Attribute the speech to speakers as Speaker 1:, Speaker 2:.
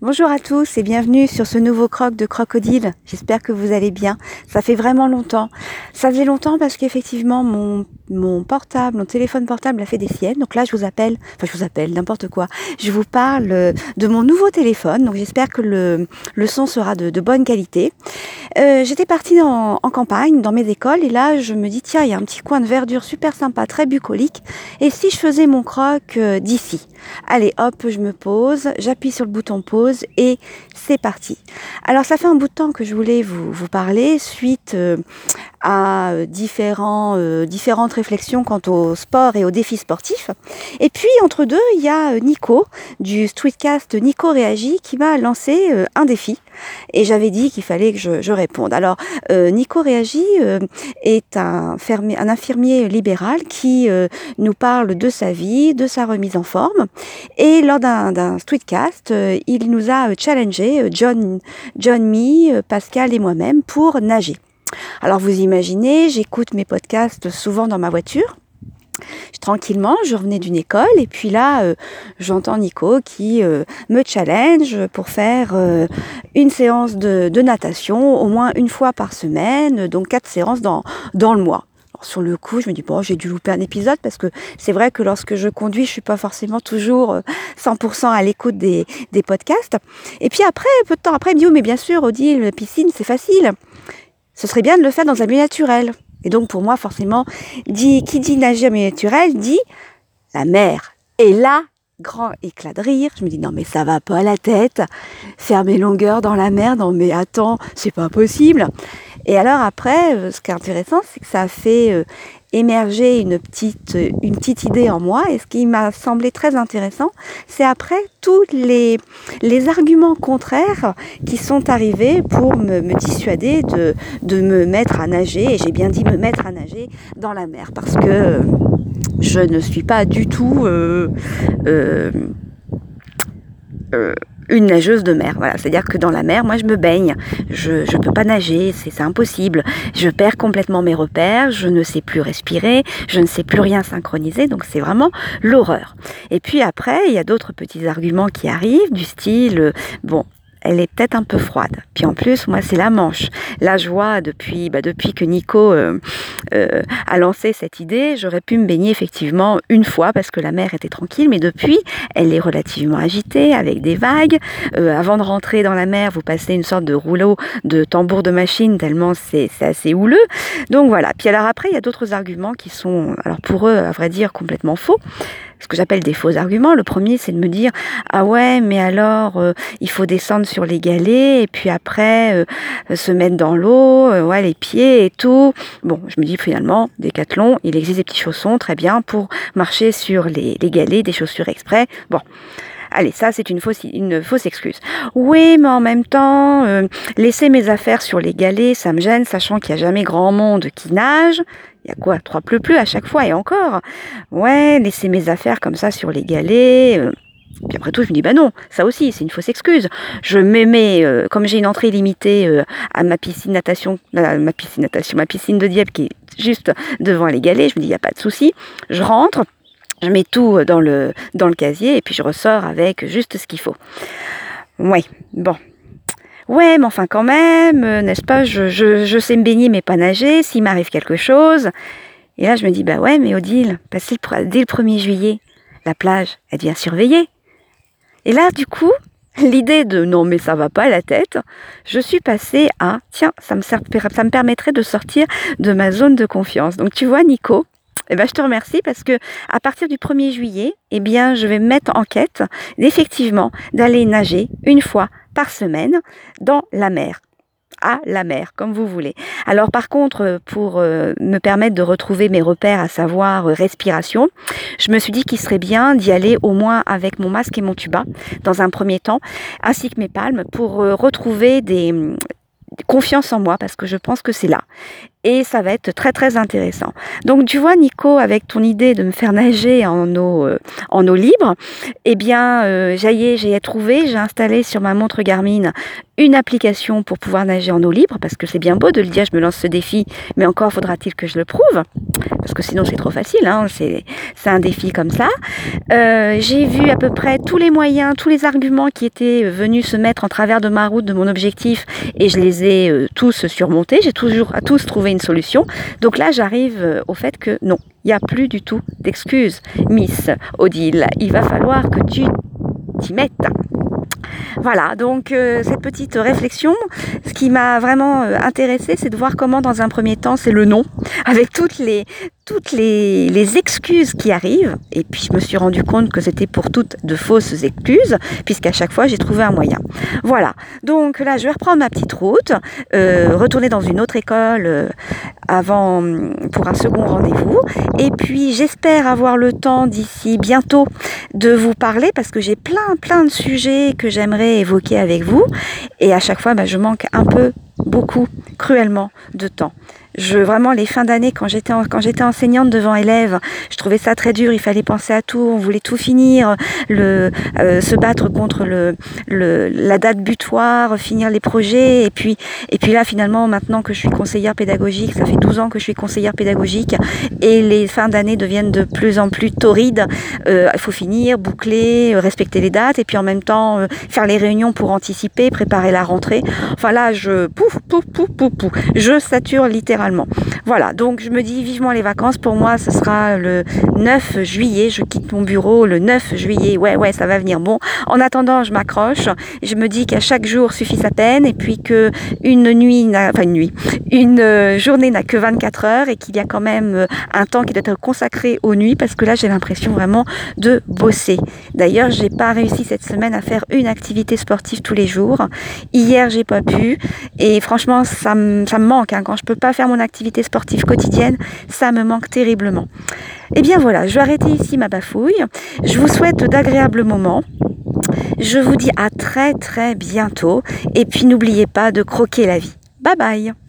Speaker 1: Bonjour à tous et bienvenue sur ce nouveau croc de crocodile. J'espère que vous allez bien. Ça fait vraiment longtemps. Ça faisait longtemps parce qu'effectivement mon, mon portable, mon téléphone portable a fait des siennes. Donc là je vous appelle, enfin je vous appelle n'importe quoi. Je vous parle de mon nouveau téléphone. Donc j'espère que le, le son sera de, bonne qualité. Euh, J'étais partie en, en campagne, dans mes écoles, et là je me dis tiens il y a un petit coin de verdure super sympa, très bucolique. Et si je faisais mon croc euh, d'ici? Allez hop, je me pose, j'appuie sur le bouton pause et c'est parti. Alors ça fait un bout de temps que je voulais vous, parler suite euh, à euh, différents, euh, différentes réflexions quant au sport et aux défis sportifs. Et puis entre deux, il y a Nico du Streetcast Nico Réagit qui m'a lancé un défi et j'avais dit qu'il fallait que je, je réponde. Alors Nico Réagit est un, un, infirmier libéral qui nous parle de sa vie, de sa remise en forme et lors d'un Streetcast, il nous a euh, challengé, euh, John, John Me, euh, Pascal et moi-même, pour nager. Alors vous imaginez, j'écoute mes podcasts souvent dans ma voiture. Tranquillement, je revenais d'une école et puis là, j'entends Nico qui me challenge pour faire une séance de, natation au moins une fois par semaine, donc quatre séances dans, le mois sur le coup, je me dis bon, j'ai dû louper un épisode parce que c'est vrai que lorsque je conduis, je suis pas forcément toujours 100% euh, à l'écoute des, des, podcasts. Et puis après, peu de temps après, il me dit oh, mais bien sûr, Odile, piscine, c'est facile. Ce serait bien de le faire dans un milieu naturel. Et donc pour moi, forcément, qui dit nager en milieu naturel dit la mer. Et là, grand éclat de rire. Je me dis non mais ça va pas à la tête. Faire mes longueurs dans la mer, non mais attends, c'est pas possible. Et alors après, euh, ce qui est intéressant, c'est que ça a fait euh, émerger une petite, une petite idée en moi. Et ce qui m'a semblé très intéressant, c'est après tous les, les arguments contraires qui sont arrivés pour me, dissuader de, de me mettre à nager. Et j'ai bien dit me mettre à nager dans la mer parce que je ne suis pas du tout euh, euh, euh, une nageuse de mer. Voilà, c'est-à-dire que dans la mer, moi, je me baigne. Je ne peux pas nager, c'est impossible. Je perds complètement mes repères, je ne sais plus respirer, je ne sais plus rien synchroniser, donc c'est vraiment l'horreur. Et puis après, il y a d'autres petits arguments qui arrivent, du style, bon, elle est peut-être un peu froide. Puis en plus, moi, c'est la Manche. Là, je vois depuis, bah, depuis que Nico euh, euh, a lancé cette idée, j'aurais pu me baigner effectivement une fois parce que la mer était tranquille, mais depuis, elle est relativement agitée avec des vagues. Euh, avant de rentrer dans la mer, vous passez une sorte de rouleau de tambour de machine tellement c'est assez houleux. Donc voilà. Puis alors après, il y a d'autres arguments qui sont, alors pour eux, à vrai dire, complètement faux ce que j'appelle des faux arguments. Le premier, c'est de me dire ah ouais, mais alors euh, il faut descendre sur les galets et puis après euh, se mettre dans l'eau, euh, ouais les pieds et tout. Bon, je me dis finalement, Décathlon, il existe des petits chaussons très bien pour marcher sur les, galets, des chaussures exprès. Bon. Allez, ça c'est une fausse, une fausse excuse. Oui, mais en même temps, laisser mes affaires sur les galets, ça me gêne, sachant qu'il n'y a jamais grand monde qui nage. Il y a quoi Trois pleu plus à chaque fois et encore. Ouais, laisser mes affaires comme ça sur les galets. Euh. Puis après tout, je me dis, bah non, ça aussi, c'est une fausse excuse. Je m'aimais, euh, comme j'ai une entrée limitée euh, à ma piscine natation, ma piscine natation, ma piscine de Dieppe qui est juste devant les galets, je me dis, il n'y a pas de souci. Je rentre, je mets tout dans le, dans le casier et puis je ressors avec juste ce qu'il faut. Ouais, bon, Ouais, mais enfin quand même, euh, n'est-ce pas, je, sais me baigner mais pas nager, s'il m'arrive quelque chose. Et là, je me dis, bah ouais, mais Odile, le, dès le 1er juillet, la plage, elle devient surveillée. Et là, du coup, l'idée de non mais ça va pas à la tête, je suis passée à tiens, ça me, ça me permettrait de sortir de ma zone de confiance. Donc tu vois Nico, eh ben, je te remercie parce que à partir du 1er juillet, eh bien, je vais me mettre en quête effectivement d'aller nager une fois par semaine dans la mer à la mer, comme vous voulez. Alors par contre, pour euh, me permettre de retrouver mes repères, à savoir euh, respiration, je me suis dit qu'il serait bien d'y aller au moins avec mon masque et mon tuba dans un premier temps, ainsi que mes palmes, pour euh, retrouver des, confiance en moi parce que je pense que c'est là. et ça va être très très intéressant. Donc tu vois Nico, avec ton idée de me faire nager en eau, euh, en eau libre, eh bien euh, j'ai trouvé, j'ai installé sur ma montre Garmin une application pour pouvoir nager en eau libre, parce que c'est bien beau de le dire, je me lance ce défi, mais encore faudra-t-il que je le prouve, parce que sinon c'est trop facile, hein, c'est un défi comme ça. Euh, j'ai vu à peu près tous les moyens, tous les arguments qui étaient venus se mettre en travers de ma route, de mon objectif, et je les ai euh, tous surmontés, j'ai toujours à tous trouvé une solution. Donc là j'arrive euh, au fait que non, il n'y a plus du tout d'excuses, Miss Odile, il va falloir que tu t'y mettes. Voilà, donc euh, cette petite réflexion, ce qui m'a vraiment euh, intéressé, c'est de voir comment dans un premier temps, c'est le nom, avec toutes les, toutes les, excuses qui arrivent. Et puis je me suis rendu compte que c'était pour toutes de fausses excuses, puisqu'à chaque fois j'ai trouvé un moyen. Voilà. Donc là, je vais reprendre ma petite route, euh, retourner dans une autre école avant pour un second rendez-vous. Et puis j'espère avoir le temps d'ici bientôt de vous parler parce que j'ai plein plein de sujets que j'aimerais évoquer avec vous. Et à chaque fois, bah, je manque un peu beaucoup, cruellement, de temps. Je, vraiment, les fins d'année, quand j'étais, quand j'étais enseignante devant élèves, je trouvais ça très dur. Il fallait penser à tout. On voulait tout finir, euh, se battre contre le, la date butoir, finir les projets. Et puis, et puis là, finalement, maintenant que je suis conseillère pédagogique, ça fait 12 ans que je suis conseillère pédagogique, et les fins d'année deviennent de plus en plus torrides. Euh, il faut finir, boucler, euh, respecter les dates, et puis en même temps faire les réunions pour anticiper, préparer la rentrée. Enfin là, je je sature littéralement voilà, donc je me dis vivement les vacances. Pour moi, ce sera le 9 juillet. Je quitte mon bureau le 9 juillet. Ouais, ouais, ça va venir. Bon, en attendant, je m'accroche. Je me dis qu'à chaque jour suffit sa peine et puis que une nuit, enfin une nuit, une euh, journée n'a que 24 heures et qu'il y a quand même euh, un temps qui doit être consacré aux nuits parce que là, j'ai l'impression vraiment de bosser. D'ailleurs, j'ai pas réussi cette semaine à faire une activité sportive tous les jours. Hier, j'ai pas pu et franchement, ça, me, ça me manque hein, quand je peux pas faire mon activité sportive quotidienne, ça me manque terriblement. Et eh bien voilà, je vais arrêter ici ma bafouille. Je vous souhaite d'agréables moments. Je vous dis à très très bientôt. Et puis n'oubliez pas de croquer la vie. Bye bye